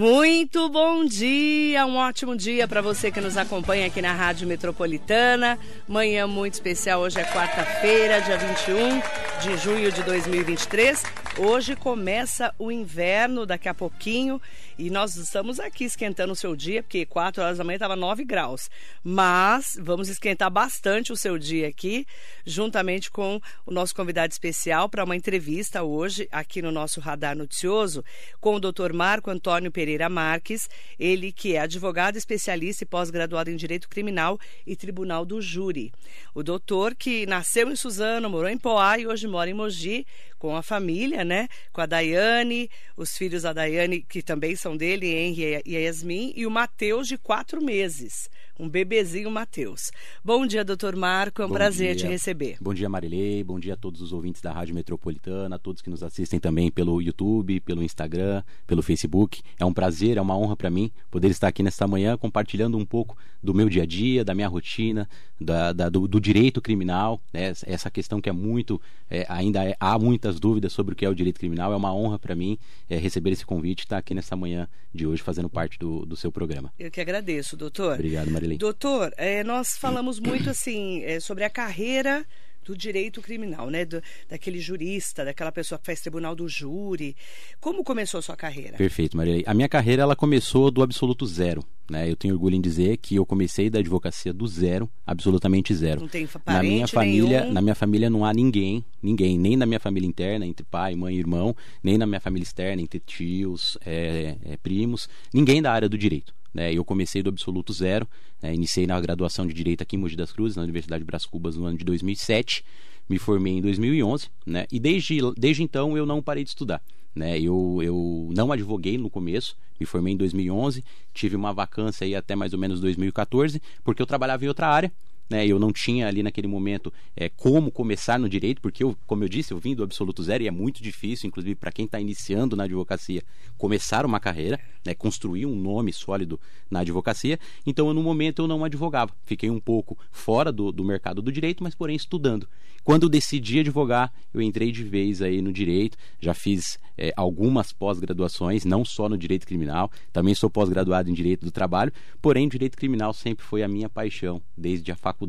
Muito bom dia, um ótimo dia para você que nos acompanha aqui na Rádio Metropolitana. Manhã muito especial, hoje é quarta-feira, dia 21 de junho de 2023. Hoje começa o inverno daqui a pouquinho e nós estamos aqui esquentando o seu dia, porque 4 horas da manhã estava 9 graus. Mas vamos esquentar bastante o seu dia aqui, juntamente com o nosso convidado especial para uma entrevista hoje aqui no nosso Radar Noticioso com o Dr. Marco Antônio Pereira Marques, ele que é advogado especialista e pós-graduado em Direito Criminal e Tribunal do Júri. O doutor que nasceu em Suzano, morou em Poá e hoje mora em Mogi com a família, né? Com a Daiane, os filhos da Daiane, que também são dele, Henry e Yasmin, e o Matheus, de quatro meses um bebezinho Matheus. Bom dia, doutor Marco, é um bom prazer dia. te receber. Bom dia, Marilei, bom dia a todos os ouvintes da Rádio Metropolitana, a todos que nos assistem também pelo YouTube, pelo Instagram, pelo Facebook. É um prazer, é uma honra para mim poder estar aqui nesta manhã compartilhando um pouco do meu dia a dia, da minha rotina, da, da do, do, direito criminal, né? essa questão que é muito, é, ainda é, há muitas dúvidas sobre o que é o direito criminal. É uma honra para mim é, receber esse convite e estar aqui nessa manhã de hoje fazendo parte do, do seu programa. Eu que agradeço, doutor. Obrigado, Marilei. Doutor, é, nós falamos muito assim é, sobre a carreira do direito criminal, né? Do, daquele jurista, daquela pessoa que faz tribunal do júri. Como começou a sua carreira? Perfeito, Maria. A minha carreira ela começou do absoluto zero. Né? Eu tenho orgulho em dizer que eu comecei da advocacia do zero, absolutamente zero. Não tem na minha família, nenhum... na minha família não há ninguém, ninguém, nem na minha família interna entre pai, mãe, e irmão, nem na minha família externa entre tios, é, é, primos, ninguém da área do direito. Né? Eu comecei do absoluto zero, né? iniciei na graduação de Direito aqui em Mogi das Cruzes, na Universidade de Brás Cubas, no ano de 2007. Me formei em 2011, né? E desde, desde então eu não parei de estudar. Né? Eu, eu não advoguei no começo, me formei em 2011, tive uma vacância aí até mais ou menos 2014, porque eu trabalhava em outra área, né? Eu não tinha ali naquele momento é, como começar no direito, porque eu, como eu disse, eu vim do absoluto zero e é muito difícil, inclusive para quem está iniciando na advocacia, começar uma carreira, né? construir um nome sólido na advocacia. Então, no momento eu não advogava, fiquei um pouco fora do, do mercado do direito, mas porém estudando. Quando decidi advogar, eu entrei de vez aí no direito, já fiz é, algumas pós-graduações, não só no direito criminal, também sou pós-graduado em direito do trabalho, porém direito criminal sempre foi a minha paixão desde a faculdade.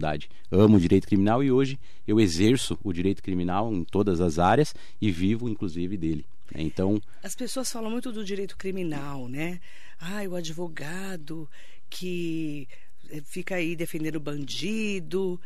Amo o direito criminal e hoje eu exerço o direito criminal em todas as áreas e vivo inclusive dele. Né? Então, as pessoas falam muito do direito criminal, né? Ah, o advogado que eh, fica aí defendendo bandido,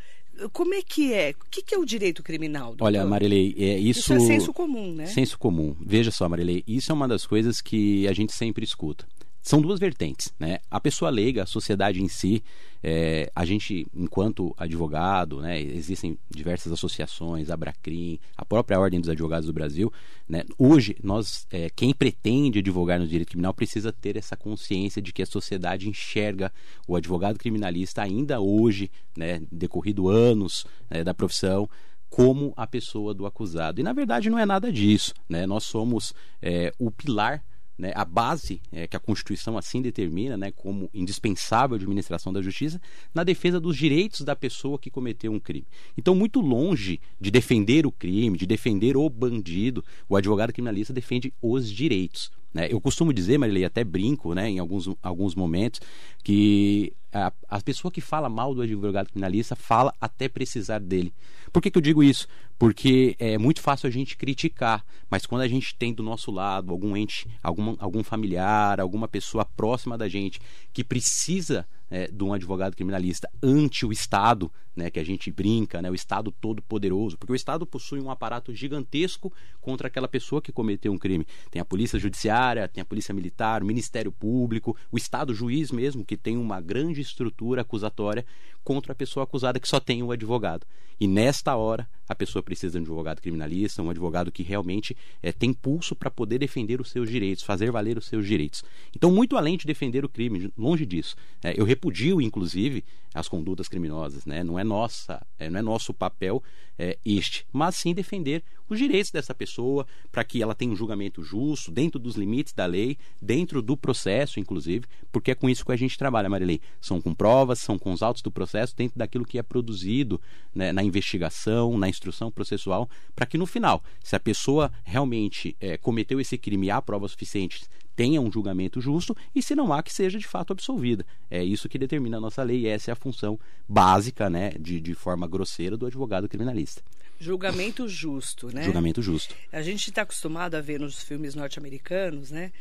como é que é? O que, é o direito criminal? Doutor? Olha, Marilei, é isso. Isso é senso comum, né? Senso comum. Veja só, Marilei, isso é uma das coisas que a gente sempre escuta são duas vertentes, né? A pessoa leiga, a sociedade em si, é, a gente, enquanto advogado, né? Existem diversas associações, a Bracrim, a própria Ordem dos Advogados do Brasil, né? Hoje, nós, é, quem pretende advogar no direito criminal precisa ter essa consciência de que a sociedade enxerga o advogado criminalista ainda hoje, né? Decorrido anos né, da profissão, como a pessoa do acusado. E na verdade não é nada disso, né? Nós somos é, o pilar né, a base é, que a Constituição assim determina né, como indispensável administração da justiça na defesa dos direitos da pessoa que cometeu um crime. Então, muito longe de defender o crime, de defender o bandido, o advogado criminalista defende os direitos. Né? Eu costumo dizer, Marilei, até brinco né, em alguns, alguns momentos, que a, a pessoa que fala mal do advogado criminalista fala até precisar dele. Por que, que eu digo isso? Porque é muito fácil a gente criticar, mas quando a gente tem do nosso lado algum ente, algum, algum familiar, alguma pessoa próxima da gente que precisa é, de um advogado criminalista ante o Estado, né, que a gente brinca, né, o Estado todo poderoso, porque o Estado possui um aparato gigantesco contra aquela pessoa que cometeu um crime. Tem a polícia judiciária, tem a polícia militar, o Ministério Público, o Estado juiz mesmo, que tem uma grande estrutura acusatória contra a pessoa acusada que só tem o advogado. E nesta hora, a pessoa precisa de um advogado criminalista, um advogado que realmente é, tem pulso para poder defender os seus direitos, fazer valer os seus direitos. Então, muito além de defender o crime, longe disso. É, eu repudio, inclusive, as condutas criminosas. Né? Não é nossa, é, não é nosso papel é, este, mas sim defender os direitos dessa pessoa para que ela tenha um julgamento justo, dentro dos limites da lei, dentro do processo, inclusive, porque é com isso que a gente trabalha, Marilei. São com provas, são com os autos do processo, dentro daquilo que é produzido né, na investigação, na instrução processual para que no final, se a pessoa realmente é, cometeu esse crime e há provas suficientes, tenha um julgamento justo e se não há que seja de fato absolvida. É isso que determina a nossa lei e essa é a função básica, né, de, de forma grosseira do advogado criminalista. Julgamento justo, né? Julgamento justo. A gente está acostumado a ver nos filmes norte-americanos, né?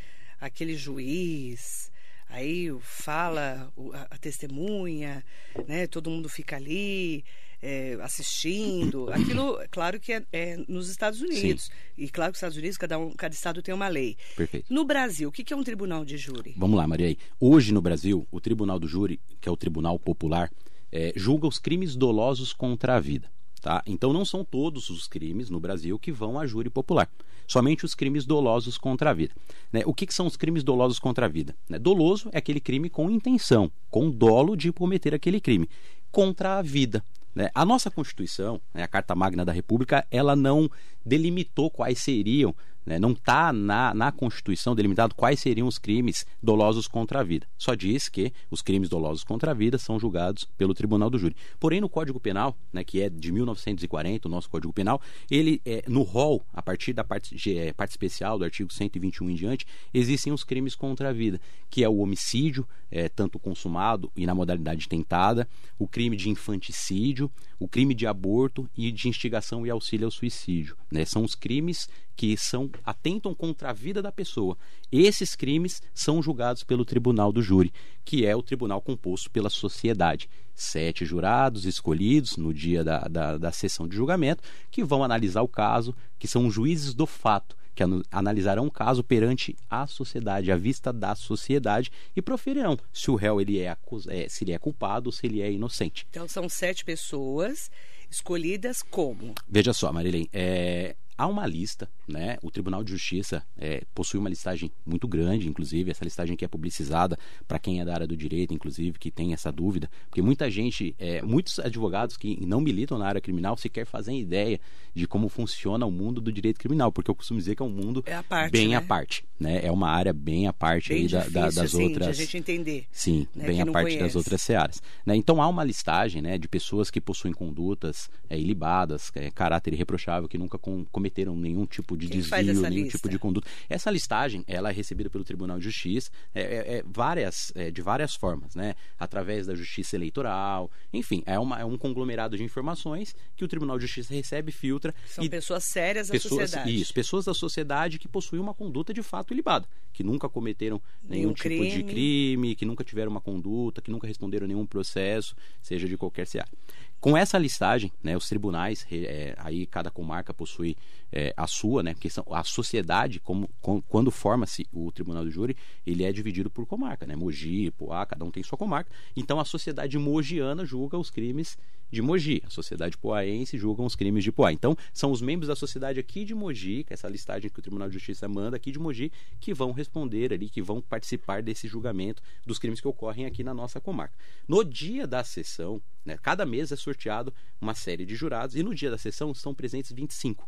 Aquele juiz, aí fala a, testemunha, né? Todo mundo fica ali é, assistindo. Aquilo, claro que é, é nos Estados Unidos. Sim. E claro que os Estados Unidos, cada, um, cada estado tem uma lei. Perfeito. No Brasil, o que é um tribunal de júri? Vamos lá, Maria. Hoje no Brasil, o tribunal do júri, que é o tribunal popular, é, julga os crimes dolosos contra a vida. Tá? Então não são todos os crimes no Brasil que vão a júri popular. Somente os crimes dolosos contra a vida. Né? O que, que, são os crimes dolosos contra a vida? Né? Doloso é aquele crime com intenção, com dolo de cometer aquele crime. Contra a vida. Né? A nossa Constituição, né, a Carta Magna da República, ela não delimitou quais seriam né? Não está na, na Constituição delimitado quais seriam os crimes dolosos contra a vida. Só diz que os crimes dolosos contra a vida são julgados pelo Tribunal do Júri. Porém, no Código Penal, né, que é de 1940, o nosso Código Penal, ele é, no rol, a partir da parte, é, parte especial do artigo 121 em diante, existem os crimes contra a vida, que é o homicídio, é, tanto consumado e na modalidade tentada, o crime de infanticídio, o crime de aborto e de instigação e auxílio ao suicídio. Né? São os crimes que são atentam contra a vida da pessoa. Esses crimes são julgados pelo tribunal do júri, que é o tribunal composto pela sociedade. Sete jurados escolhidos no dia da, da, da sessão de julgamento, que vão analisar o caso, que são juízes do fato que analisarão o caso perante a sociedade, à vista da sociedade, e proferirão se o réu ele é, é, se ele é culpado ou se ele é inocente. Então são sete pessoas escolhidas como? Veja só, Marilene, é, há uma lista, né? O Tribunal de Justiça é, possui uma listagem muito grande, inclusive essa listagem que é publicizada para quem é da área do direito, inclusive que tem essa dúvida, porque muita gente, é, muitos advogados que não militam na área criminal sequer fazem ideia de como funciona o mundo do direito criminal, porque eu costumo dizer que é um mundo é parte, bem né? à parte, né? É uma área bem à parte bem aí difícil, da, da, das assim, outras. A gente entender. Sim, né? bem à parte conhece. das outras searas. Né? Então há uma listagem, né, de pessoas que possuem condutas é, ilibadas, é, caráter irreprochável, que nunca com, cometeram nenhum tipo de Quem desvio, nenhum lista? tipo de conduta. Essa listagem, ela é recebida pelo Tribunal de Justiça é, é, é várias, é, de várias formas, né? Através da Justiça Eleitoral, enfim, é, uma, é um conglomerado de informações que o Tribunal de Justiça recebe, filtra. São e pessoas sérias da pessoas, sociedade. Isso, pessoas da sociedade que possuem uma conduta de fato ilibada, que nunca cometeram nenhum, Nenhum tipo crime. de crime, que nunca tiveram uma conduta, que nunca responderam nenhum processo, seja de qualquer seara. Com essa listagem, né, os tribunais, é, aí cada comarca possui é, a sua, né, porque a sociedade, como, com, quando forma-se o tribunal do júri, ele é dividido por comarca, né, Mogi, Poá, cada um tem sua comarca. Então a sociedade mogiana julga os crimes de Mogi, a sociedade poaense julga os crimes de Poá. Então são os membros da sociedade aqui de Mogi, é essa listagem que o Tribunal de Justiça manda aqui de Mogi, que vão responder ali, que vão participar desse julgamento dos crimes que ocorrem aqui na nossa comarca. No dia da sessão, né, cada mês é sorteado uma série de jurados e no dia da sessão estão presentes 25.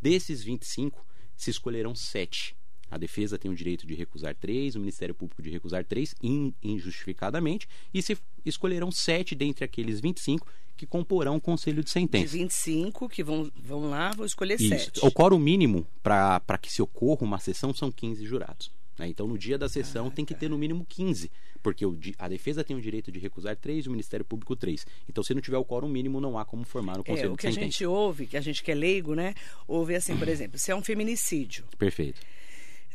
Desses 25, se escolherão sete. A defesa tem o direito de recusar três, o Ministério Público de recusar três in, injustificadamente, e se escolherão sete dentre aqueles 25 que comporão o conselho de De sentença. 25 que vão, vão lá, vou escolher Isso. sete. O quórum mínimo para que se ocorra uma sessão são 15 jurados. né? Então, no dia da sessão, Ah, tem que ter no mínimo 15, porque o a defesa tem o direito de recusar três, o Ministério Público três. Então, se não tiver o quórum mínimo, não há como formar o É, conselho o de que a sentença. gente ouve, que a gente que é leigo, né? Ouve assim, por exemplo, se é um feminicídio. Perfeito.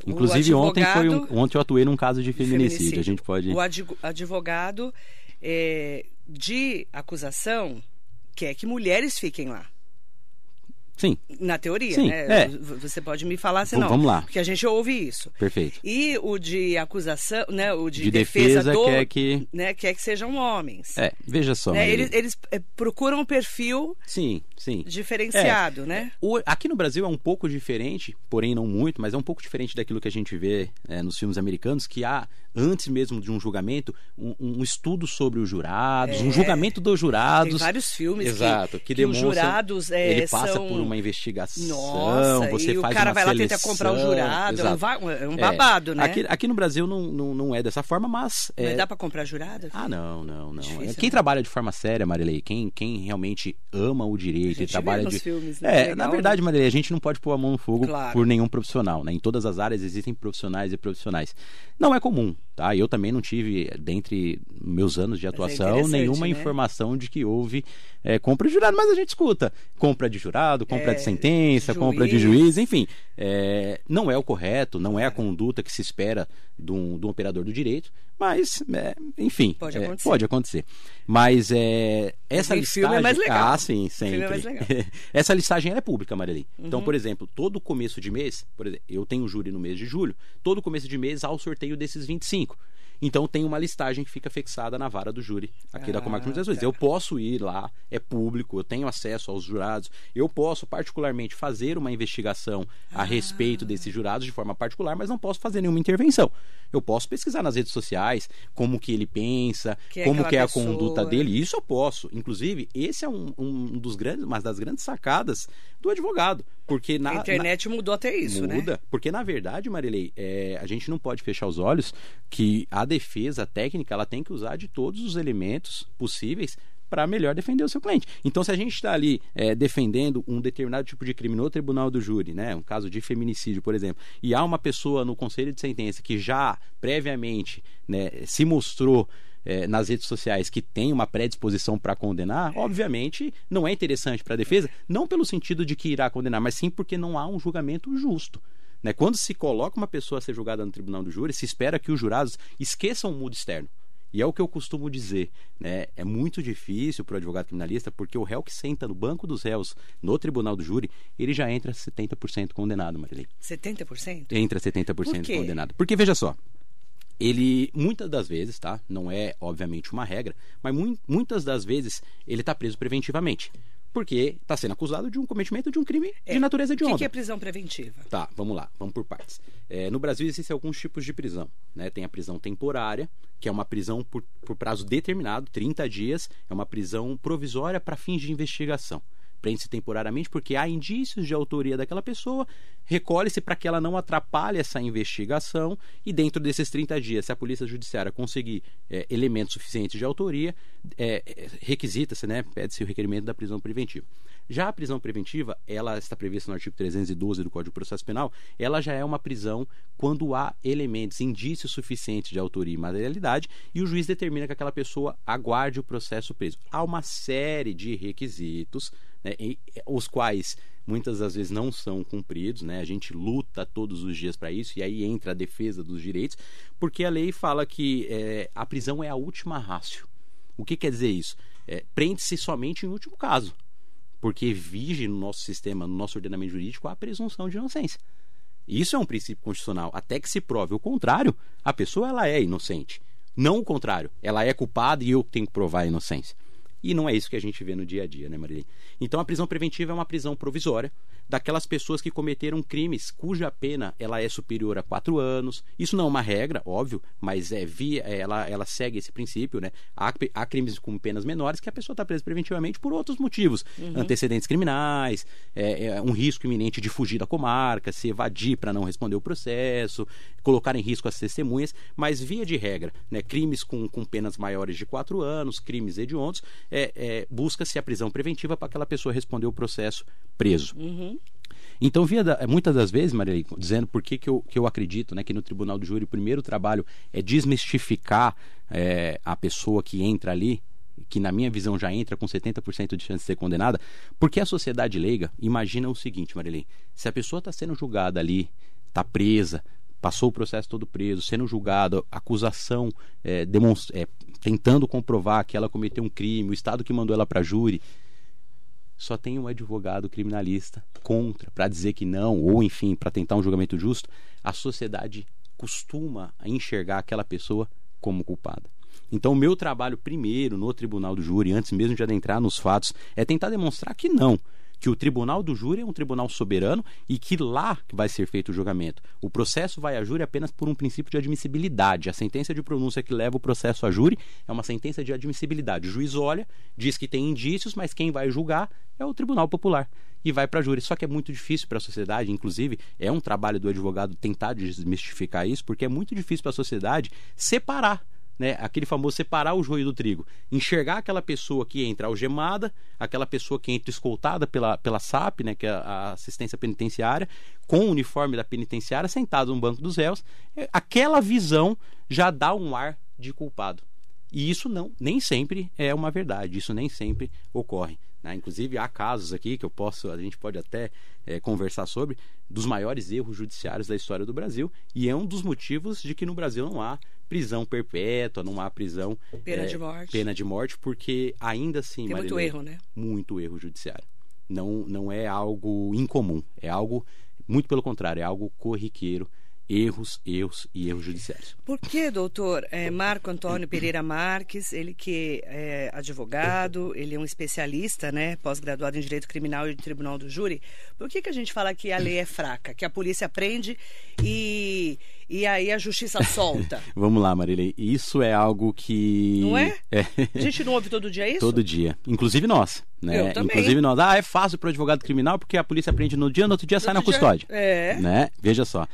Inclusive, ontem, foi um, advogado- ontem eu atuei num caso de de feminicídio. A gente pode. O advogado é, de acusação quer que mulheres fiquem lá. Sim, Na teoria, Sim, né? é. Você pode me falar se não. vamos lá. Porque a gente ouve isso. perfeito. E o de acusação, né? O de, De defesa do, quer que. né, quer que sejam homens. É, veja só. Né? Eles, eles é, procuram um perfil Sim, sim. diferenciado, né? O- aqui no Brasil é um pouco diferente, porém não muito, mas é um pouco diferente daquilo que a gente vê é, nos filmes americanos, que há, antes mesmo de um julgamento, um, um estudo sobre os jurados, É. um julgamento dos Tem jurados. vários filmes Exato, que, que, que os demonstram- jurados é, ele passa são por uma investigação, Nossa, você e faz o cara uma vai lá seleção, tentar comprar o jurado, é um, é um babado, né? Aqui, aqui no Brasil não, não, não é dessa forma, mas... É, dá pra comprar jurado? Ah, não, não, não. Difícil, quem né? trabalha de forma séria, Marilei, quem, quem realmente ama o direito e trabalha de. filmes, né? É, Legal, na né? verdade, Marilei, a gente não pode pôr a mão no fogo Claro. por nenhum profissional, né? Em todas as áreas existem profissionais e profissionais. Não é comum, tá? Eu também não tive, dentre meus anos de é atuação, interessante, nenhuma né? informação de que houve é, compra de jurado, mas a gente escuta. Compra de jurado, compra É, de sentença, juiz. compra de juiz, enfim. é, não é o correto, não é a conduta que se espera de um, de um operador do direito, mas, é, enfim. Pode é, acontecer. pode acontecer. Mas é, essa em listagem. filme é mais legal. Ah, sim, sempre. é mais legal. essa listagem é pública, Marili. Uhum. Então, por exemplo, todo começo de mês, por exemplo, eu tenho júri no mês de julho, todo começo de mês há o sorteio desses 25. Então tem uma listagem que fica fixada na vara do júri aqui da Comarca Ah, dos tá. Eu posso ir lá, é público, eu tenho acesso aos jurados, eu posso particularmente fazer uma investigação Ah. a respeito desses jurados de forma particular, mas não posso fazer nenhuma intervenção. Eu posso pesquisar nas redes sociais como que ele pensa, Quem é como que é a pessoa. conduta dele. Isso eu posso. Inclusive, esse é um, um dos grandes, uma das grandes sacadas do advogado, porque na A na- internet mudou até isso, né? Muda, porque na verdade, Marilei, é, a gente não pode fechar os olhos que a defesa técnica ela tem que usar de todos os elementos possíveis para melhor defender o seu cliente. Então, se a gente está ali é, defendendo um determinado tipo de crime no tribunal do júri, né, um caso de feminicídio, por exemplo, e há uma pessoa no conselho de sentença que já previamente né, se mostrou é, nas redes sociais que tem uma predisposição para condenar, obviamente não é interessante para a defesa, não pelo sentido de que irá condenar, mas sim porque não há um julgamento justo. Né? Quando se coloca uma pessoa a ser julgada no tribunal do júri, se espera que os jurados esqueçam o mundo externo. E é o que eu costumo dizer, né? É muito difícil para o advogado criminalista, porque o réu que senta no banco dos réus no tribunal do júri, ele já entra 70% condenado, Marilei 70%? entra 70% Por quê? condenado. Porque veja só, ele muitas das vezes, tá? Não é obviamente uma regra, mas mui- muitas das vezes ele está preso preventivamente. Porque está sendo acusado de um cometimento de um crime de natureza O de que, honra. que é prisão preventiva? Tá, vamos lá, vamos por partes. É, no Brasil existem alguns tipos de prisão. Né? Tem a prisão temporária, que é uma prisão por, por prazo determinado, 30 dias, é uma prisão provisória para fins de investigação. Prende-se temporariamente porque há indícios de autoria daquela pessoa, recolhe-se para que ela não atrapalhe essa investigação e dentro desses 30 dias, se a Polícia Judiciária conseguir é, elementos suficientes de autoria, é, requisita-se, né, pede-se o requerimento da prisão preventiva. Já a prisão preventiva, ela está prevista no artigo 312 do Código de Processo Penal, ela já é uma prisão quando há elementos, indícios suficientes de autoria e materialidade e o juiz determina que aquela pessoa aguarde o processo preso. Há uma série de requisitos, né, e- os quais muitas das vezes não são cumpridos, né? A gente luta todos os dias para isso e aí entra a defesa dos direitos, porque a lei fala que é, a prisão é a última rácio. O que quer dizer isso? É, Prende-se somente em último caso porque vige no nosso sistema, no nosso ordenamento jurídico, a presunção de inocência. Isso é um princípio constitucional. Até que se prove o contrário, a pessoa ela é inocente. Não o contrário. Ela é culpada e eu tenho que provar a inocência. E não é isso que a gente vê no dia a dia, né, Marilene? Então a prisão preventiva é uma prisão provisória daquelas pessoas que cometeram crimes cuja pena ela é superior a quatro anos. Isso não é uma regra, óbvio, mas é via, é, ela, ela segue esse princípio, né? Há, há crimes com penas menores que a pessoa está presa preventivamente por outros motivos, antecedentes criminais, é, é, um risco iminente de fugir da comarca, se evadir para não responder o processo, colocar em risco as testemunhas, mas via de regra, né? Crimes com, com penas maiores de quatro anos, crimes hediondos, é, é, busca-se a prisão preventiva para aquela pessoa responder o processo preso. Então, via da- muitas das vezes, Maria, dizendo por que, que, eu, que eu acredito né, que no tribunal do júri o primeiro trabalho é desmistificar é, a pessoa que entra ali, que na minha visão já entra com 70% de chance de ser condenada, porque a sociedade leiga imagina o seguinte, Marilene, se a pessoa está sendo julgada ali, está presa, passou o processo todo preso, sendo julgada, acusação é, demonstra- é, tentando comprovar que ela cometeu um crime, o Estado que mandou ela para júri, só tem um advogado criminalista contra para dizer que não, ou enfim, para tentar um julgamento justo, a sociedade costuma enxergar aquela pessoa como culpada. Então, o meu trabalho primeiro no tribunal do júri, antes mesmo de adentrar nos fatos, é tentar demonstrar que não, que o tribunal do júri é um tribunal soberano e que lá vai ser feito o julgamento. O processo vai a júri apenas por um princípio de admissibilidade. A sentença de pronúncia que leva o processo a júri é uma sentença de admissibilidade. O juiz olha, diz que tem indícios, mas quem vai julgar é o tribunal popular e vai para júri. Só que é muito difícil para a sociedade, inclusive é um trabalho do advogado tentar desmistificar isso, porque é muito difícil para a sociedade separar né, aquele famoso separar o joio do trigo, enxergar aquela pessoa que entra algemada, aquela pessoa que entra escoltada pela, pela SAP, né, que é a assistência penitenciária, com o uniforme da penitenciária, sentado no banco dos réus, é, aquela visão já dá um ar de culpado. E isso não, nem sempre é uma verdade, isso nem sempre ocorre. Né? Inclusive há casos aqui que eu posso, a gente pode até é, conversar sobre dos maiores erros judiciários da história do Brasil e é um dos motivos de que no Brasil não há prisão perpétua, não há prisão pena é, de morte, pena de morte, porque ainda assim tem muito erro, né? Muito erro judiciário. Não, não é algo incomum, é algo muito pelo contrário, é algo corriqueiro erros, erros e erros judiciais. Por que, doutor é, Marco Antônio Pereira Marques, ele que é advogado, ele é um especialista, né, pós-graduado em Direito Criminal e Tribunal do Júri, por que, que a gente fala que a lei é fraca, que a polícia prende e, e aí a justiça solta? Vamos lá, Marilei, isso é algo que... Não é? é? A gente não ouve todo dia isso? Todo dia, inclusive nós. Né? Eu também. Inclusive nós, ah, é fácil para o advogado criminal porque a polícia prende no dia, no outro dia no sai outro na custódia. É. Né? Veja só.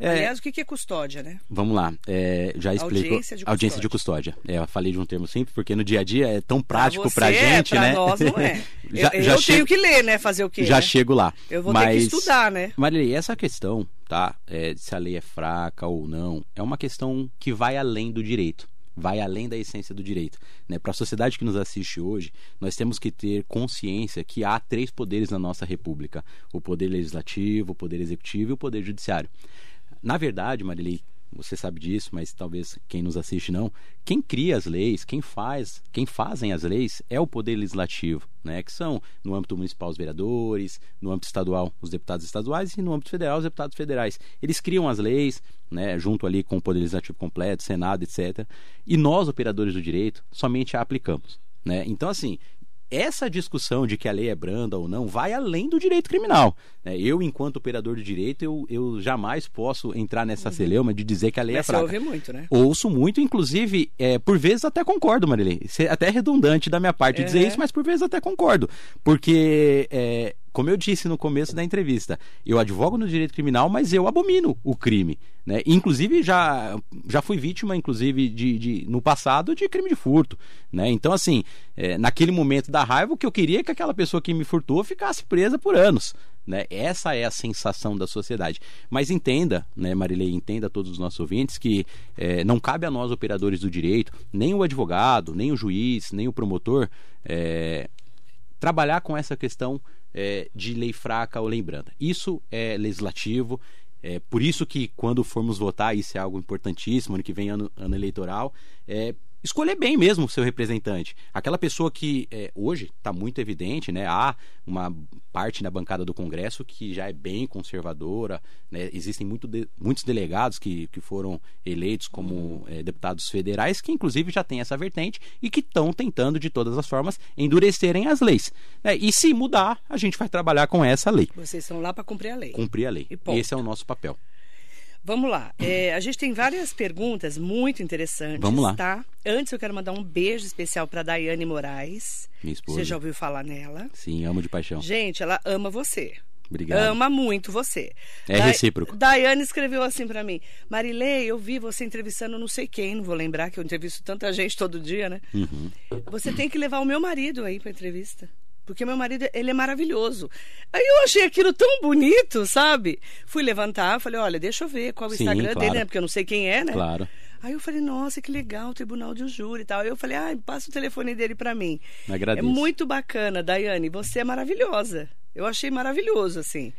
É, Aliás, o que é custódia, né? Vamos lá, é, já explico. Audiência de custódia. Audiência de custódia. É, eu falei de um termo simples, porque no dia a dia é tão prático pra, pra é, gente, pra né? nós não é. já, eu, já eu chego... tenho que ler, né? Fazer o quê? Já né? chego lá. Eu vou Mas, ter que estudar, né? Marilei, essa questão, tá? É, se a lei é fraca ou não, é uma questão que vai além do direito vai além da essência do direito. Né? Para a sociedade que nos assiste hoje, nós temos que ter consciência que há três poderes na nossa República: o poder legislativo, o poder executivo e o poder judiciário. Na verdade, Marili, você sabe disso, mas talvez quem nos assiste não. Quem cria as leis, quem faz, quem fazem as leis é o poder legislativo, né? Que são no âmbito municipal os vereadores, no âmbito estadual os deputados estaduais e no âmbito federal os deputados federais. Eles criam as leis, né? Junto ali com o poder legislativo completo, Senado, etc. E nós, operadores do direito, somente a aplicamos. Né? Então, assim, essa discussão de que a lei é branda ou não vai além do direito criminal. Né? Eu, enquanto operador de direito, eu, eu jamais posso entrar nessa uhum. celeuma de dizer que a lei Mas é fraca. Você ouve muito, né? Ouço muito, inclusive, é, por vezes até concordo, Marilei. Isso é até redundante da minha parte é. dizer isso, mas por vezes até concordo. Porque é, como eu disse no começo da entrevista, eu advogo no direito criminal, mas eu abomino o crime. Né? Inclusive, já, já fui vítima, inclusive, de, de, no passado, de crime de furto. Né? Então, assim, é, naquele momento da raiva, o que eu queria é que aquela pessoa que me furtou ficasse presa por anos. Né? Essa é a sensação da sociedade. Mas entenda, né, Marilei, entenda todos os nossos ouvintes que é, não cabe a nós, operadores do direito, nem o advogado, nem o juiz, nem o promotor, é, trabalhar com essa questão é, de lei fraca ou lei branda. Isso é legislativo. É por isso que quando formos votar, isso é algo importantíssimo, ano que vem ano, ano eleitoral, é, escolher bem mesmo o seu representante. Aquela pessoa que é, hoje está muito evidente, né? Há uma parte na bancada do Congresso que já é bem conservadora, né? Existem muito de, muitos delegados que, que foram eleitos como é, deputados federais que inclusive já têm essa vertente e que estão tentando de todas as formas endurecerem as leis. Né? E se mudar, a gente vai trabalhar com essa lei. Vocês estão lá para cumprir a lei. Cumprir a lei. Esse é o nosso papel. Vamos lá. É, a gente tem várias perguntas muito interessantes. Vamos lá. Tá? Antes eu quero mandar um beijo especial para Daiane Moraes. Minha esposa. Você já ouviu falar nela? Sim, amo de paixão. Gente, ela ama você. Obrigado. Ama muito você. É da recíproco. Daiane escreveu assim para mim: Marilei, eu vi você entrevistando não sei quem, não vou lembrar que eu entrevisto tanta gente todo dia, né? Uhum. Você tem que levar o meu marido aí para entrevista porque meu marido, ele é maravilhoso. Aí eu achei aquilo tão bonito, sabe? Fui levantar, falei, olha, deixa eu ver qual é o Sim, Instagram claro. dele, né? Porque eu não sei quem é, né? Claro. Aí eu falei, nossa, que legal, tribunal de júri e tal. Aí eu falei, ah, passa o telefone dele para mim. Agradeço. É muito bacana, Daiane, você é maravilhosa. Eu achei maravilhoso, assim.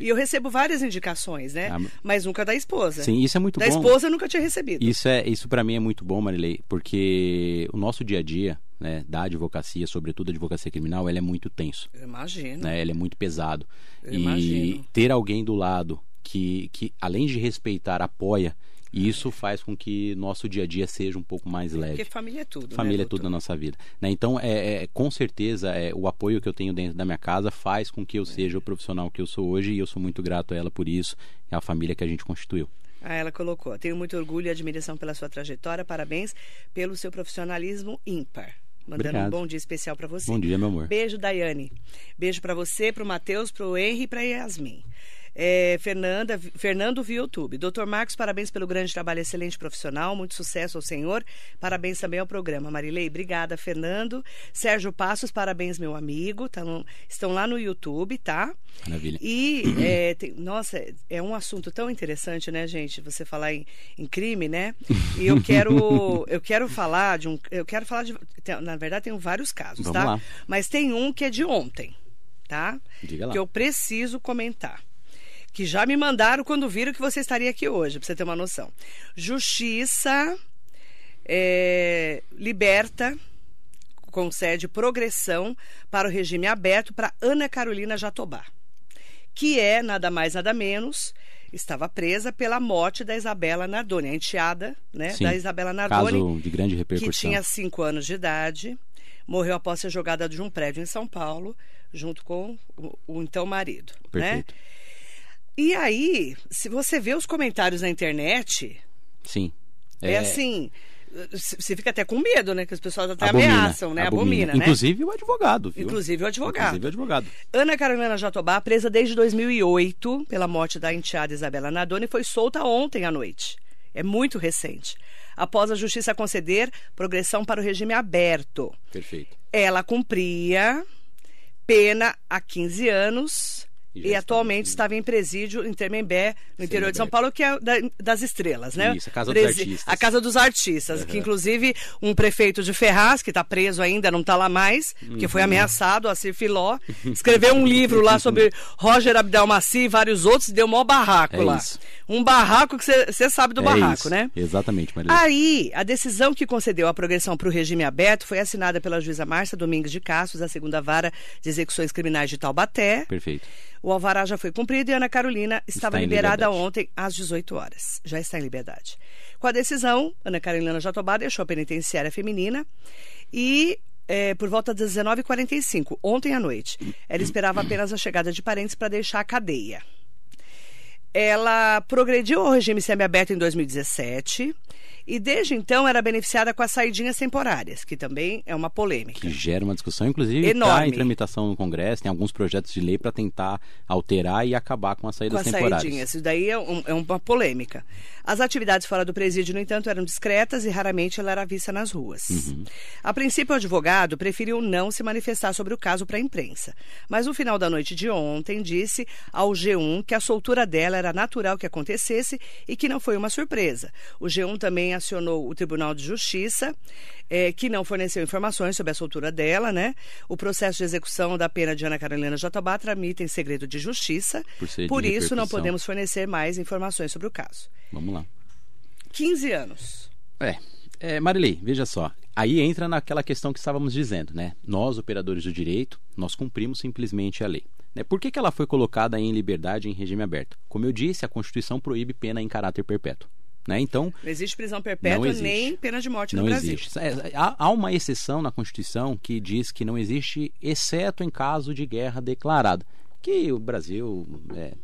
E eu recebo várias indicações, né? Ah, mas nunca da esposa. Sim, isso é muito da bom. Da esposa eu nunca tinha recebido. Isso é, isso para mim é muito bom, Marilei, porque o nosso dia a dia, né, da advocacia, sobretudo a advocacia criminal, ela é muito tenso. Eu imagino. Né? Ele é muito pesado. Eu e imagino. ter alguém do lado que, que além de respeitar, apoia E isso faz com que nosso dia a dia seja um pouco mais leve. Porque família é tudo, Família né, é tudo na nossa vida. Né? Então, é, é, com certeza, é, o apoio que eu tenho dentro da minha casa faz com que eu seja o profissional que eu sou hoje e eu sou muito grato a ela por isso e a família que a gente constituiu. Ah, ela colocou. Tenho muito orgulho e admiração pela sua trajetória. Parabéns pelo seu profissionalismo ímpar. Mandando Obrigado. um bom dia especial para você. Bom dia, meu amor. Beijo, Daiane. Beijo para você, para o Matheus, para o Henry e para Yasmin. É, Fernanda, Fernando via YouTube. Doutor Marcos, parabéns pelo grande trabalho, excelente profissional, muito sucesso ao senhor. Parabéns também ao programa. Marilei, obrigada, Fernando. Sérgio Passos, parabéns, meu amigo. Tá no- estão lá no YouTube, tá? Maravilha. E, é, tem- nossa, é um assunto tão interessante, né, gente? Você falar em, em crime, né? E eu quero, eu quero falar de um, eu quero falar de, na verdade, tem vários casos, Vamos tá? lá. Mas tem um que é de ontem, tá? Diga lá. Que eu preciso comentar. Que já me mandaram quando viram que você estaria aqui hoje, pra você ter uma noção. Justiça é, liberta concede progressão para o regime aberto para Ana Carolina Jatobá, que é nada mais nada menos estava presa pela morte da Isabela Nardoni, a enteada né, Sim. da Isabela Nardoni, Caso de grande que repercussão. tinha cinco anos de idade, morreu após ser jogada de um prédio em São Paulo, junto com o, o então marido. Né? E aí, se você vê os comentários na internet, Sim. é, assim, você fica até com medo, né? Que as pessoas até abomina, ameaçam, né? Abomina, né? Inclusive o advogado, viu? Inclusive o advogado. Inclusive o advogado. Ana Carolina Jatobá, presa desde 2008 pela morte da enteada Isabela Nadoni, foi solta ontem à noite. É muito recente. Após a justiça conceder progressão para o regime aberto. Perfeito. Ela cumpria pena há 15 anos E e, atualmente estava em presídio em Termembé, no interior de São. Paulo, que é da- das estrelas, né? Isso, a Casa dos Artistas. A Casa dos Artistas, que Uhum. inclusive um prefeito de Ferraz, que está preso ainda, não está lá mais, que Uhum. foi ameaçado, a Filó, escreveu um livro lá sobre Roger Abdelmaci e vários outros, e deu maior barraco É lá. isso. Um barraco que você sabe do é barraco, isso. né? Exatamente, Maria. Aí, a decisão que concedeu a progressão para o regime aberto foi assinada pela juíza Márcia Domingues de Castros, da segunda vara de execuções criminais de Taubaté. Perfeito. O alvará já foi cumprido e Ana Carolina estava liberada liberdade. ontem às 18 horas. Já está em liberdade. Com a decisão, Ana Carolina Jatobá deixou a penitenciária feminina e é, por volta das 19h45, ontem à noite, ela esperava apenas a chegada de parentes para deixar a cadeia. Ela progrediu ao regime semiaberto em 2017 e desde então era beneficiada com as saidinhas temporárias, que também é uma polêmica. Que gera uma discussão, inclusive está em tramitação no Congresso, tem alguns projetos de lei para tentar alterar e acabar com as com saídas as temporárias. saidinhas. Isso daí é, um- é uma polêmica. As atividades fora do presídio, no entanto, eram discretas e raramente ela era vista nas ruas. Uhum. A princípio, o advogado preferiu não se manifestar sobre o caso para a imprensa. Mas no final da noite de ontem, disse ao G1 que a soltura dela era natural que acontecesse e que não foi uma surpresa. O G1 também acionou o Tribunal de Justiça, eh, que não forneceu informações sobre a soltura dela, né? O processo de execução da pena de Ana Carolina Jatobá tramita em segredo de justiça. Por ser de Por isso, não podemos fornecer mais informações sobre o caso. Vamos lá. 15 anos. É, é, Marilei, veja só. Aí entra naquela questão que estávamos dizendo, né? Nós, operadores do direito, nós cumprimos simplesmente a lei. Né? Por que, que ela foi colocada em liberdade em regime aberto? Como eu disse, a Constituição proíbe pena em caráter perpétuo. Né? Então, Não existe prisão perpétua existe. nem pena de morte não no Brasil. existe. É, há, há uma exceção na Constituição que diz que não existe, exceto em caso de guerra declarada. Que o Brasil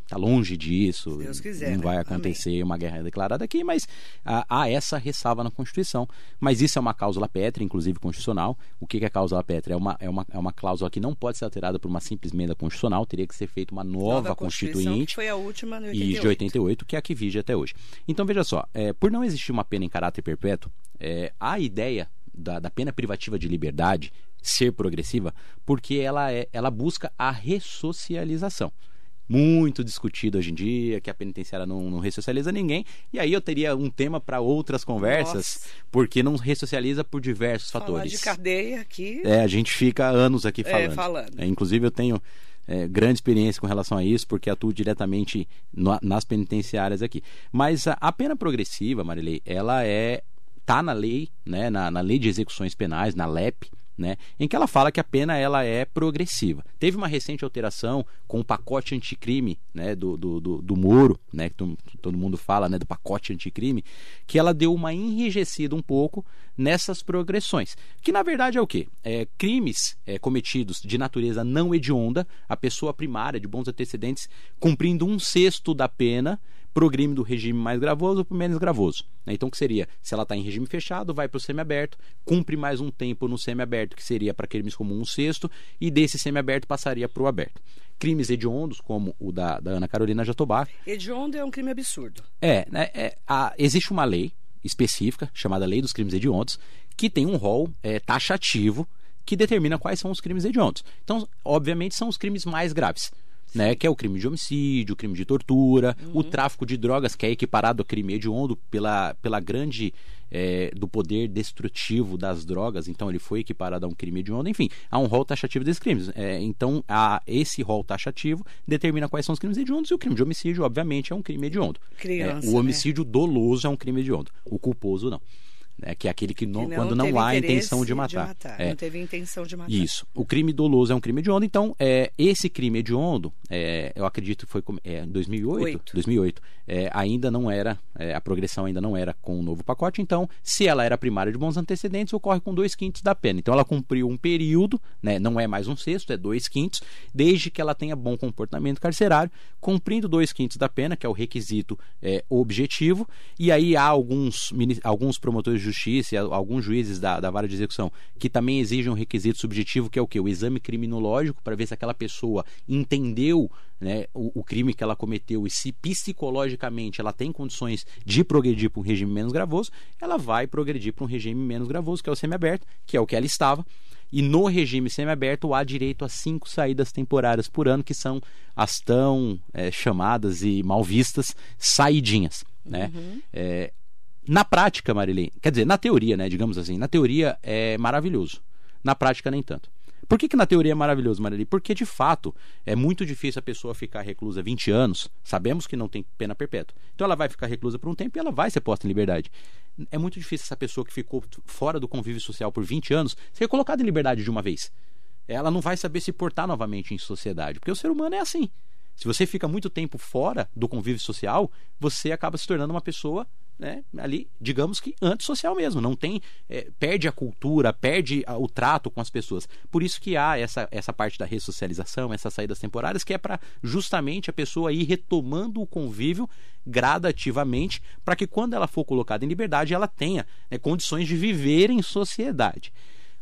está longe disso. Se Deus quiser, não né? vai Amém. acontecer uma guerra declarada aqui, mas ah, há essa ressalva na Constituição. Mas isso é uma cláusula pétrea, inclusive constitucional. O que que é cláusula pétrea? É uma, é, uma, é uma cláusula que não pode ser alterada por uma simples emenda constitucional, teria que ser feita uma nova, Constituição, constituinte. foi a última no E 88. de 88, que é a que vige até hoje. Então, veja só, é, por não existir uma pena em caráter perpétuo, é, a ideia da, da pena privativa de liberdade ser progressiva, porque ela, é, ela busca a ressocialização. Muito discutido hoje em dia, que a penitenciária não, não ressocializa ninguém. E aí eu teria um tema para outras conversas, Nossa. porque não ressocializa por diversos Falar fatores. de cadeia aqui. É, a gente fica anos aqui É, falando. falando. É, inclusive, eu tenho é, grande experiência com relação a isso, porque atuo diretamente no- nas penitenciárias aqui. Mas a, a pena progressiva, Marilei, ela é tá na lei, né, na, na lei de execuções penais, na LEP, né, em que ela fala que a pena ela é progressiva. Teve uma recente alteração com o pacote anticrime né, do, do, do, do Moro, né, que todo mundo fala né, do pacote anticrime, que ela deu uma enrijecida um pouco nessas progressões. Que na verdade é o quê? É, crimes é, cometidos de natureza não hedionda, a pessoa primária de bons antecedentes cumprindo um sexto da pena progrime do regime mais gravoso para o menos gravoso. Né? Então, o que seria? Se ela está em regime fechado, vai para o semiaberto, cumpre mais um tempo no semiaberto, que seria para crimes como um sexto, e desse semiaberto passaria para o aberto. Crimes hediondos, como o da, da Ana Carolina Jatobá. Hediondo é um crime absurdo. É, né, é a, existe uma lei específica, chamada Lei dos Crimes Hediondos, que tem um rol é, taxativo que determina quais são os crimes hediondos. Então, obviamente, são os crimes mais graves né, que é o crime de homicídio, o crime de tortura, uhum. o tráfico de drogas, que é equiparado ao crime hediondo pela, pela grande é, do poder destrutivo das drogas, então ele foi equiparado a um crime hediondo, enfim, há um rol taxativo desses crimes. É, então, a, esse rol taxativo determina quais são os crimes hediondos, e o crime de homicídio, obviamente, é um crime hediondo. Criança, é, o homicídio né? doloso é um crime hediondo, o culposo não né, que é aquele que, não, que não quando não há intenção de matar. De matar. É. Não teve intenção de matar. Isso. O crime doloso é um crime hediondo, então é, esse crime hediondo, é, eu acredito que foi é, 2008, Oito. 2008 é, ainda não era, é, a progressão ainda não era com o novo pacote, então se ela era primária de bons antecedentes, ocorre com dois quintos da pena. Então ela cumpriu um período, né, não é mais um sexto, é dois quintos, desde que ela tenha bom comportamento carcerário, cumprindo dois quintos da pena, que é o requisito é, objetivo, e aí há alguns, alguns promotores de Justiça e alguns juízes da, da vara de execução que também exigem um requisito subjetivo, que é o que? O exame criminológico, para ver se aquela pessoa entendeu né, o, o, crime que ela cometeu e se psicologicamente ela tem condições de progredir para um regime menos gravoso, ela vai progredir para um regime menos gravoso, que é o semiaberto, que é o que ela estava. E no regime semiaberto há direito a cinco saídas temporárias por ano, que são as tão é, chamadas e mal vistas saidinhas. Né? Uhum. É, na prática, Marilene, quer dizer, na teoria, né, digamos assim, na teoria é maravilhoso. Na prática, nem tanto. Por que, que na teoria é maravilhoso, Marilene? Porque, de fato, é muito difícil a pessoa ficar reclusa 20 anos. Sabemos que não tem pena perpétua. Então, ela vai ficar reclusa por um tempo e ela vai ser posta em liberdade. É muito difícil essa pessoa que ficou fora do convívio social por 20 anos ser colocada em liberdade de uma vez. Ela não vai saber se portar novamente em sociedade. Porque o ser humano é assim. Se você fica muito tempo fora do convívio social, você acaba se tornando uma pessoa né, ali, digamos que antissocial mesmo, não tem, é, perde a cultura, perde a, o trato com as pessoas. Por isso que há essa, essa parte da ressocialização, essas saídas temporárias, que é para justamente a pessoa ir retomando o convívio gradativamente, para que quando ela for colocada em liberdade, ela tenha né, condições de viver em sociedade.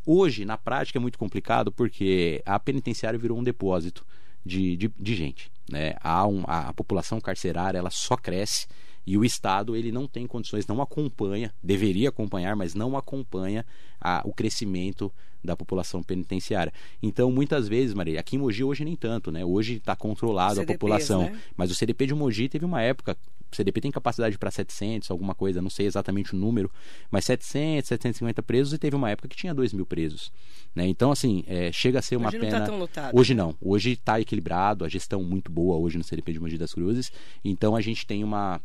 Hoje, na prática, é muito complicado porque a penitenciária virou um depósito de, de, de gente. Né? Há um, a, a população carcerária ela só cresce e o Estado ele não tem condições, não acompanha, deveria acompanhar, mas não acompanha a, o crescimento da população penitenciária. Então, muitas vezes, Maria, aqui em Mogi hoje nem tanto, né? Hoje está controlado a população, né? mas o CDP de Mogi teve uma época, o CDP tem capacidade para 700, alguma coisa, não sei exatamente o número, mas 700, 750 presos e teve uma época que tinha 2 mil presos. Né? Então, assim, é, chega a ser uma hoje pena. Não tá tão lotado, hoje não. Hoje está equilibrado, a gestão muito boa hoje no CDP de Mogi das Cruzes. Então, a gente tem uma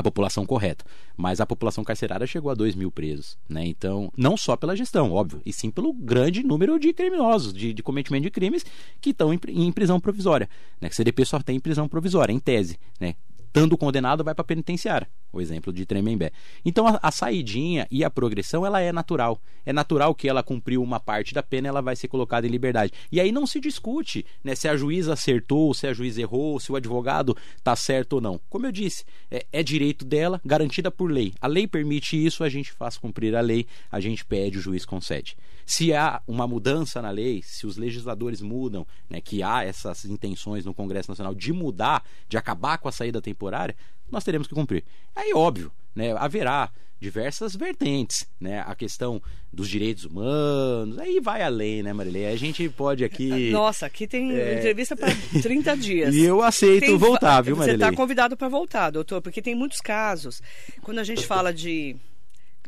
a população correta. Mas a população carcerária chegou a 2 mil presos. Né? Então, não só pela gestão, óbvio, e sim pelo grande número de criminosos, de, de cometimento de crimes que estão em, em, prisão provisória. Né? Que CDP só tem prisão provisória, em tese. Né? Estando condenado, vai para penitenciária o exemplo de Tremembé. Então a, a, saidinha e a progressão ela é natural. É natural que ela cumpriu uma parte da pena, ela vai ser colocada em liberdade. E aí não se discute né, se a juíza acertou, se a juíza errou, se o advogado está certo ou não. Como eu disse, é, é, direito dela, garantida por lei. A lei permite isso, a gente faz cumprir a lei, a gente pede, o juiz concede. Se há uma mudança na lei, se os legisladores mudam, né, que há essas intenções no Congresso Nacional de mudar, de acabar com a saída temporária, nós teremos que cumprir. Aí, óbvio, né, haverá diversas vertentes, né? A questão dos direitos humanos, aí vai além, né, Marilei? A gente pode aqui... Nossa, aqui tem é... entrevista para 30 dias. e eu aceito tem... voltar, viu, Marilei? Você está convidado para voltar, doutor, porque tem muitos casos. Quando a gente fala de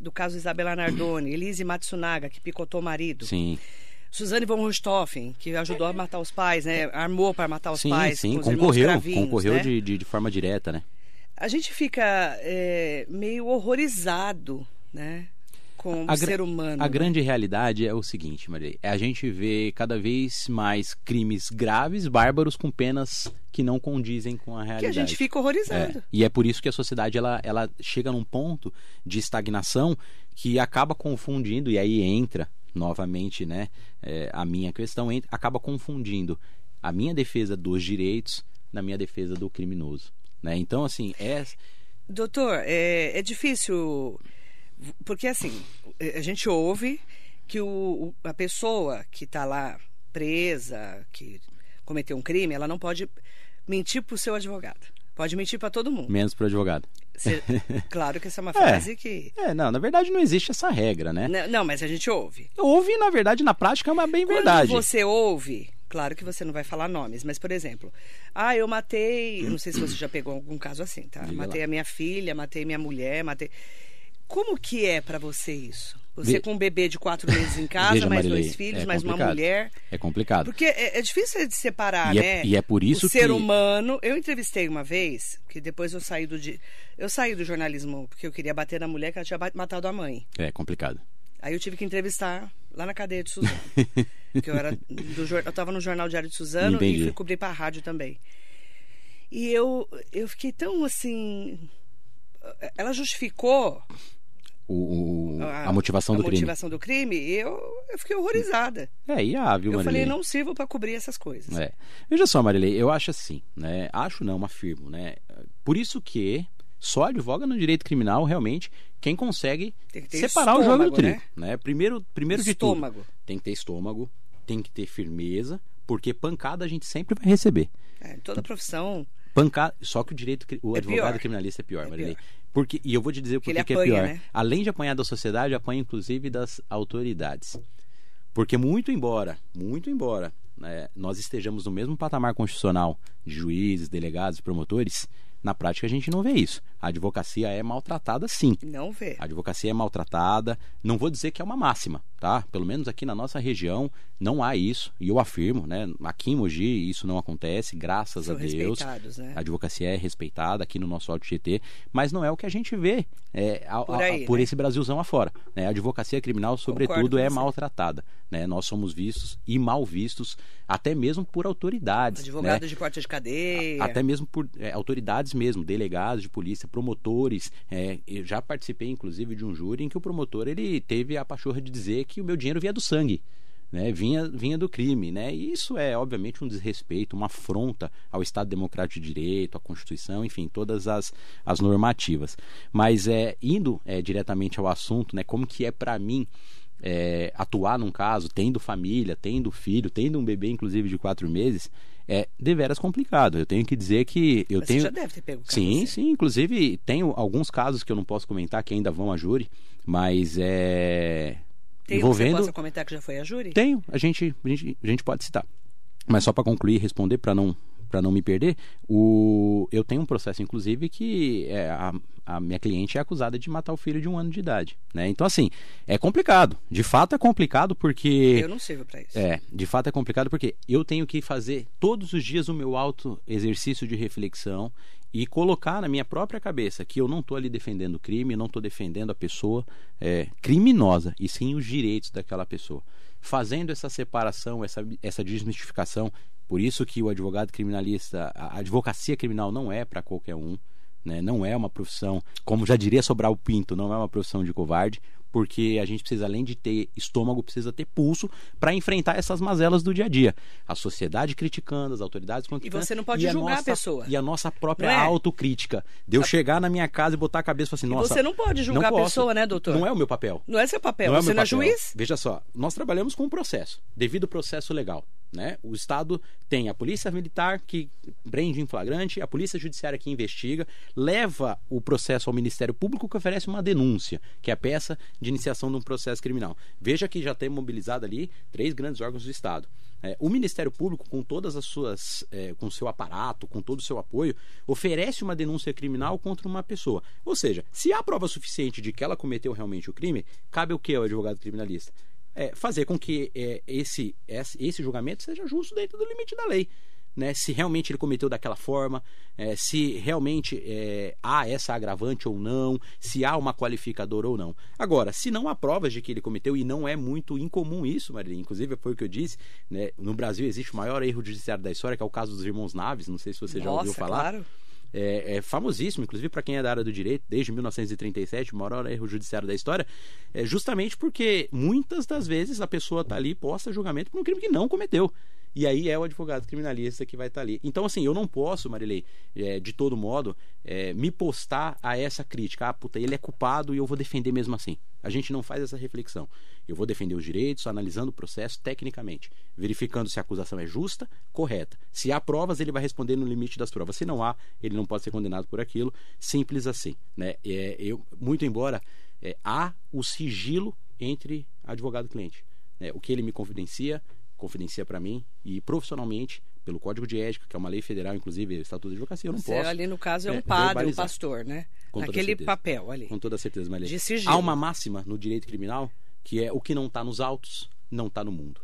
do caso Isabela Nardoni, Elise Matsunaga, que picotou o marido. Sim. Suzane von Richthofen, que ajudou a matar os pais, né? Armou para matar os sim, pais. Sim, concorreu, concorreu né? de, de, de forma direta, né? A gente fica é, meio horrorizado, né? com o ser humano. A grande realidade é o seguinte, Maria. É a gente vê cada vez mais crimes graves, bárbaros, com penas que não condizem com a Que realidade. a gente fica horrorizado. É, e é por isso que a sociedade ela, ela chega num ponto de estagnação que acaba confundindo, e aí entra novamente né, é, a minha questão, entra, acaba confundindo a minha defesa dos direitos na minha defesa do criminoso. Né? Então, assim, é. Doutor, é, é difícil. Porque assim, a gente ouve que o, a pessoa que está lá presa, que cometeu um crime, ela não pode mentir para o seu advogado. Pode mentir para todo mundo. Menos para o advogado. Cê- claro que essa é uma frase que. É, não, na verdade não existe essa regra, né? Não, não, mas a gente ouve. Houve, na verdade, na prática é uma bem verdade. Quando você ouve, claro que você não vai falar nomes, mas, por exemplo, ah, eu matei. Não sei se você já pegou algum caso assim, tá? Diga matei lá. a minha filha, matei minha mulher, matei. Como que é pra você isso? Você Ve- com um bebê de quatro meses em casa, Veja, mais Marilei, dois filhos, é mais uma mulher. É complicado. Porque é, é difícil de separar, E é- né? e é por isso o ser que- humano. Eu entrevistei uma vez, que depois eu saí do di- eu saí do jornalismo porque eu queria bater na mulher que ela tinha matado a mãe. É complicado. Aí eu tive que entrevistar lá na cadeia de Suzano. que eu era do eu estava no jornal Diário de Suzano Entendi. e fui cobrir para a rádio também. E eu eu fiquei tão assim, ela justificou O, o- a, motivação a do crime. motivação do crime, e eu eu fiquei horrorizada. É, e ah, viu, eu falei, não sirvo para cobrir essas coisas. É. Veja só, Marilei, eu acho assim, né? Acho não, afirmo, né? Por isso que só advoga no direito criminal realmente quem consegue que separar o jogo do estômago, trigo, né? né? Primeiro, primeiro de tudo, Estômago. tem que ter estômago, tem que ter firmeza, porque pancada a gente sempre vai receber. É, toda profissão. Pancada, só que o direito, o É advogado pior. criminalista é pior, É Marilei. Porque, e eu vou te dizer por Porque ele que é apanha, pior. né? Além de apanhar da sociedade, apanha inclusive das autoridades. Porque muito embora, muito embora né, nós estejamos no mesmo patamar constitucional de juízes, delegados, promotores, na prática a gente não vê isso. A advocacia é maltratada sim. Não vê. A advocacia é maltratada. Não vou dizer que é uma máxima, tá? Pelo menos aqui na nossa região não há isso. E eu afirmo, né? Aqui em Mogi isso não acontece, graças São a Deus. respeitados, né? A advocacia é respeitada aqui no nosso Alto GT, mas não é o que a gente vê é, a- Por a- aí, por né? esse Brasilzão afora. Né? A advocacia criminal, sobretudo, é você. maltratada. Né? Nós somos vistos e mal vistos, até mesmo por autoridades. Advogado né? de porta de cadeia. Até mesmo por é, autoridades mesmo, delegados de polícia, promotores. é, eu já participei, inclusive, de um júri em que o promotor ele teve a pachorra de dizer que o meu dinheiro vinha do sangue. Né, vinha, vinha do crime, né? E isso é obviamente um desrespeito, uma afronta ao Estado Democrático de Direito, à Constituição, enfim, todas as, as normativas. Mas é indo é, diretamente ao assunto, né? Como que é para mim é, atuar num caso, tendo família, tendo filho, tendo um bebê, inclusive de quatro meses, é deveras complicado. Eu tenho que dizer que eu Mas tenho Você já deve ter pego caso Sim, assim. sim. Inclusive, tenho alguns casos que eu não posso comentar que ainda vão a júri, mas é. Tem que você envolvendo. possa comentar que já foi a júri? Tenho, a gente, a gente, a gente pode citar. Mas só para concluir e responder, para não, pra não me perder, o... eu tenho um processo, inclusive, que é, a, a minha cliente é acusada de matar o filho de um ano de idade. Né? Então, assim, é complicado. De fato, é complicado porque. Eu não sirvo para isso. É, de fato é complicado porque eu tenho que fazer todos os dias o meu auto exercício de reflexão e colocar na minha própria cabeça que eu não estou ali defendendo o crime, não estou defendendo a pessoa é, criminosa, e sim os direitos daquela pessoa. Fazendo essa separação, essa, essa desmistificação, por isso que o advogado criminalista, a advocacia criminal não é para qualquer um, né? não é uma profissão, como já diria Sobral Pinto, não é uma profissão de covarde, porque a gente precisa, além de ter estômago, precisa ter pulso para enfrentar essas mazelas do dia a dia. A sociedade criticando, as autoridades criticando. você não pode e julgar a nossa- pessoa. E a nossa própria Não é? autocrítica. De eu chegar na minha casa e botar a cabeça e falar assim, E nossa. você não pode julgar a posso. pessoa, né, doutor? Não é o meu papel. Não é seu papel. Não é você meu não é juiz? Veja só, nós trabalhamos com um processo, devido processo legal. Né? O Estado tem a polícia militar que prende em flagrante, a polícia judiciária que investiga, leva o processo ao Ministério Público que oferece uma denúncia, que é a peça de iniciação de um processo criminal. Veja que já tem mobilizado ali três grandes órgãos do Estado. É, o Ministério Público, com todas as suas, é, com seu aparato, com todo o seu apoio, oferece uma denúncia criminal contra uma pessoa. Ou seja, se há prova suficiente de que ela cometeu realmente o crime, cabe o que ao advogado criminalista? É, fazer com que é, esse, esse, esse julgamento seja justo dentro do limite da lei. Né, se realmente ele cometeu daquela forma, é, se realmente é, há essa agravante ou não, se há uma qualificadora ou não. Agora, se não há provas de que ele cometeu, e não é muito incomum isso, Maria, inclusive foi o que eu disse, né, no Brasil existe o maior erro judiciário da história, que é o caso dos irmãos Naves, não sei se você já Nossa, ouviu falar. Claro. É, é, famosíssimo, inclusive para quem é da área do direito, desde 1937, o maior erro judiciário da história, é justamente porque muitas das vezes a pessoa está ali posta julgamento por um crime que não cometeu. E aí é o advogado criminalista que vai estar tá ali. Então, assim, eu não posso, Marilei, é, de todo modo, é, me postar a essa crítica. Ah, puta, ele é culpado e eu vou defender mesmo assim. A gente não faz essa reflexão. Eu vou defender os direitos, analisando o processo tecnicamente, verificando se a acusação é justa, correta. Se há provas, ele vai responder no limite das provas. Se não há, ele não pode ser condenado por aquilo. Simples assim. Né? É, eu, muito embora é, há o sigilo entre advogado e cliente. Né? O que ele me confidencia confidencia para mim e profissionalmente pelo Código de Ética, que é uma lei federal, inclusive o Estatuto de Advocacia, eu não Você posso. ali no caso é um é, padre, um pastor, né? Com Naquele papel ali. Com toda certeza, Maria. De sigilo. Há uma máxima no direito criminal que é o que não está nos autos, não está no mundo.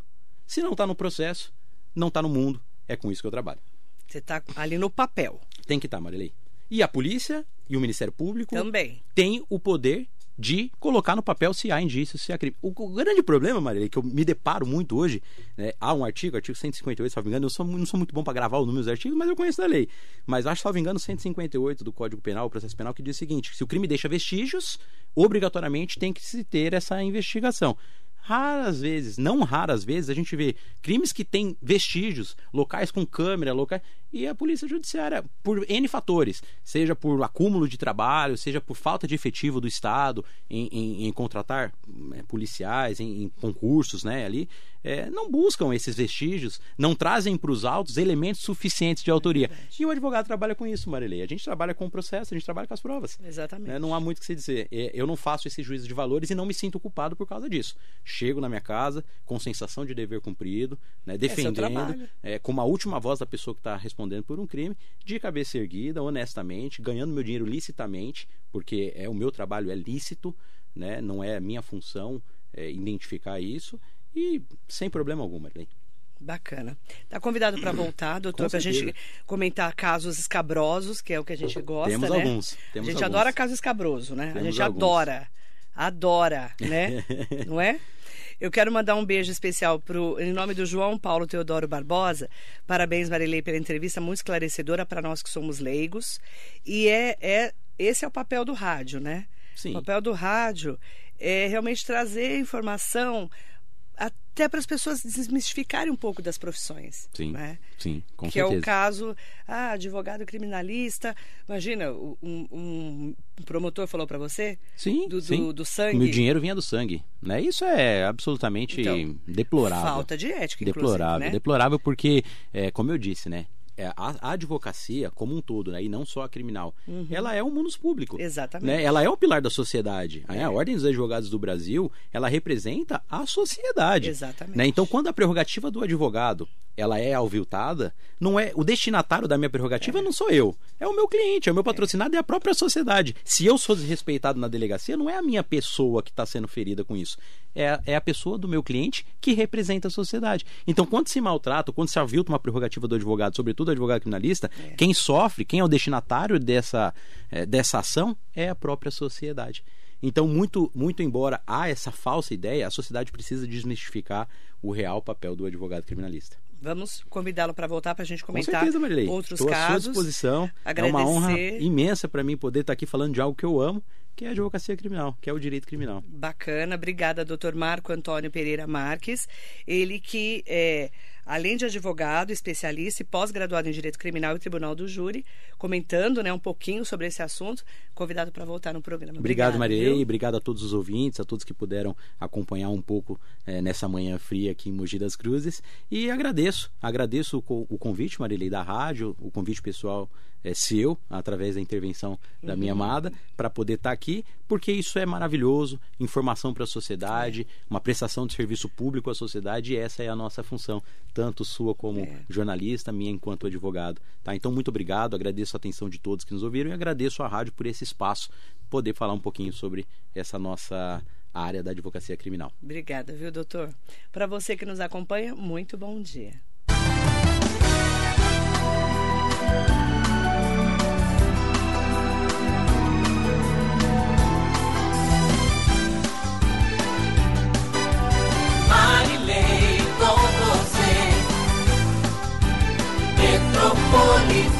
Se não está no processo, não está no mundo. É com isso que eu trabalho. Você está ali no papel. Tem que estar, tá, Marilei. E a polícia e o Ministério Público também têm o poder de colocar no papel se há indícios, se há crime. O, o grande problema, Maria, que eu me deparo muito hoje, né, há um artigo, artigo 158, se não me engano, eu sou, não sou muito bom para gravar o número dos artigos, mas eu conheço da lei. Mas acho, me engano, 158 do Código Penal, o processo penal, que diz o seguinte: se o crime deixa vestígios, obrigatoriamente tem que se ter essa investigação raras vezes, não raras vezes, a gente vê crimes que têm vestígios, locais com câmera, locais. E a polícia judiciária, por N fatores, seja por acúmulo de trabalho, seja por falta de efetivo do Estado em, em, em contratar é, policiais, em, em, concursos né, ali, é, não buscam esses vestígios, não trazem para os autos elementos suficientes de autoria. É e o advogado trabalha com isso, Marilei. A gente trabalha com o processo, a gente trabalha com as provas. Exatamente. Né? Não há muito o que se dizer. É, eu não faço esse juízo de valores e não me sinto culpado por causa disso. Chego na minha casa com sensação de dever cumprido, né, é defendendo, é, com uma última voz da pessoa que está respondendo por um crime, de cabeça erguida, honestamente, ganhando meu dinheiro licitamente, porque é o meu trabalho é lícito, né, não é minha função é, identificar isso e sem problema algum, Marlene. Bacana. Está convidado para voltar, doutor, para a gente comentar casos escabrosos, que é o que a gente gosta, Temos né? alguns. Temos a gente alguns. adora caso escabroso, né? Temos a gente alguns. adora. Adora, né? Não é? Eu quero mandar um beijo especial pro, em nome do João Paulo Teodoro Barbosa. Parabéns, Marilei, pela entrevista muito esclarecedora para nós que somos leigos. E é, é esse é o papel do rádio, né? Sim. O papel do rádio é realmente trazer informação até para as pessoas desmistificarem um pouco das profissões. Sim, né? sim, com que certeza. é o caso, ah, advogado criminalista. Imagina, um, um promotor falou para você? Sim, do, sim. Do, do sangue. Meu dinheiro vinha do sangue. Né? Isso é absolutamente então, deplorável. Falta de ética, Deplorável, né? deplorável porque, é, como eu disse, né? É, a, advocacia como um todo, né, e não só a criminal, uhum. ela é um munus público. Exatamente. Né? Ela é o pilar da sociedade. É. A Ordem dos Advogados do Brasil, ela representa a sociedade. Exatamente. Né? Então, quando a prerrogativa do advogado ela é alviltada, não é o destinatário da minha prerrogativa é. não sou eu, é o meu cliente, é o meu patrocinado, é a própria sociedade. Se eu sou desrespeitado na delegacia, não é a minha pessoa que está sendo ferida com isso, é, é a pessoa do meu cliente que representa a sociedade. Então, quando se maltrata, quando se avilta uma prerrogativa do advogado, sobretudo do advogado criminalista, é. quem sofre, quem é o destinatário dessa, é, dessa ação é a própria sociedade. Então, muito, muito embora há essa falsa ideia, a sociedade precisa desmistificar o real papel do advogado criminalista. Vamos convidá-lo para voltar para a gente comentar Com certeza, Marilei. outros Estou casos. à sua disposição. Agradecer. É uma honra imensa para mim poder estar aqui falando de algo que eu amo, que é a advocacia criminal, que é o direito criminal. Bacana, obrigada, doutor Marco Antônio Pereira Marques. Ele que é além de advogado, especialista e pós-graduado em Direito Criminal e Tribunal do Júri, comentando né, um pouquinho sobre esse assunto, convidado para voltar no programa. Obrigado, Obrigado Maria, obrigado a todos os ouvintes, a todos que puderam acompanhar um pouco é, nessa manhã fria aqui em Mogi das Cruzes. E agradeço, agradeço o, o convite, Marilei, da rádio, o convite pessoal é, seu, através da intervenção da minha Uhum. amada, para poder estar aqui, porque isso é maravilhoso, informação para a sociedade, uma prestação de serviço público à sociedade, e essa é a nossa função, tanto sua como É. jornalista, minha enquanto advogado. Tá? Então, muito obrigado, agradeço a atenção de todos que nos ouviram e agradeço à rádio por esse espaço, poder falar um pouquinho sobre essa nossa área da advocacia criminal. Obrigada, viu, doutor? Para você que nos acompanha, muito bom dia. Metropolitana.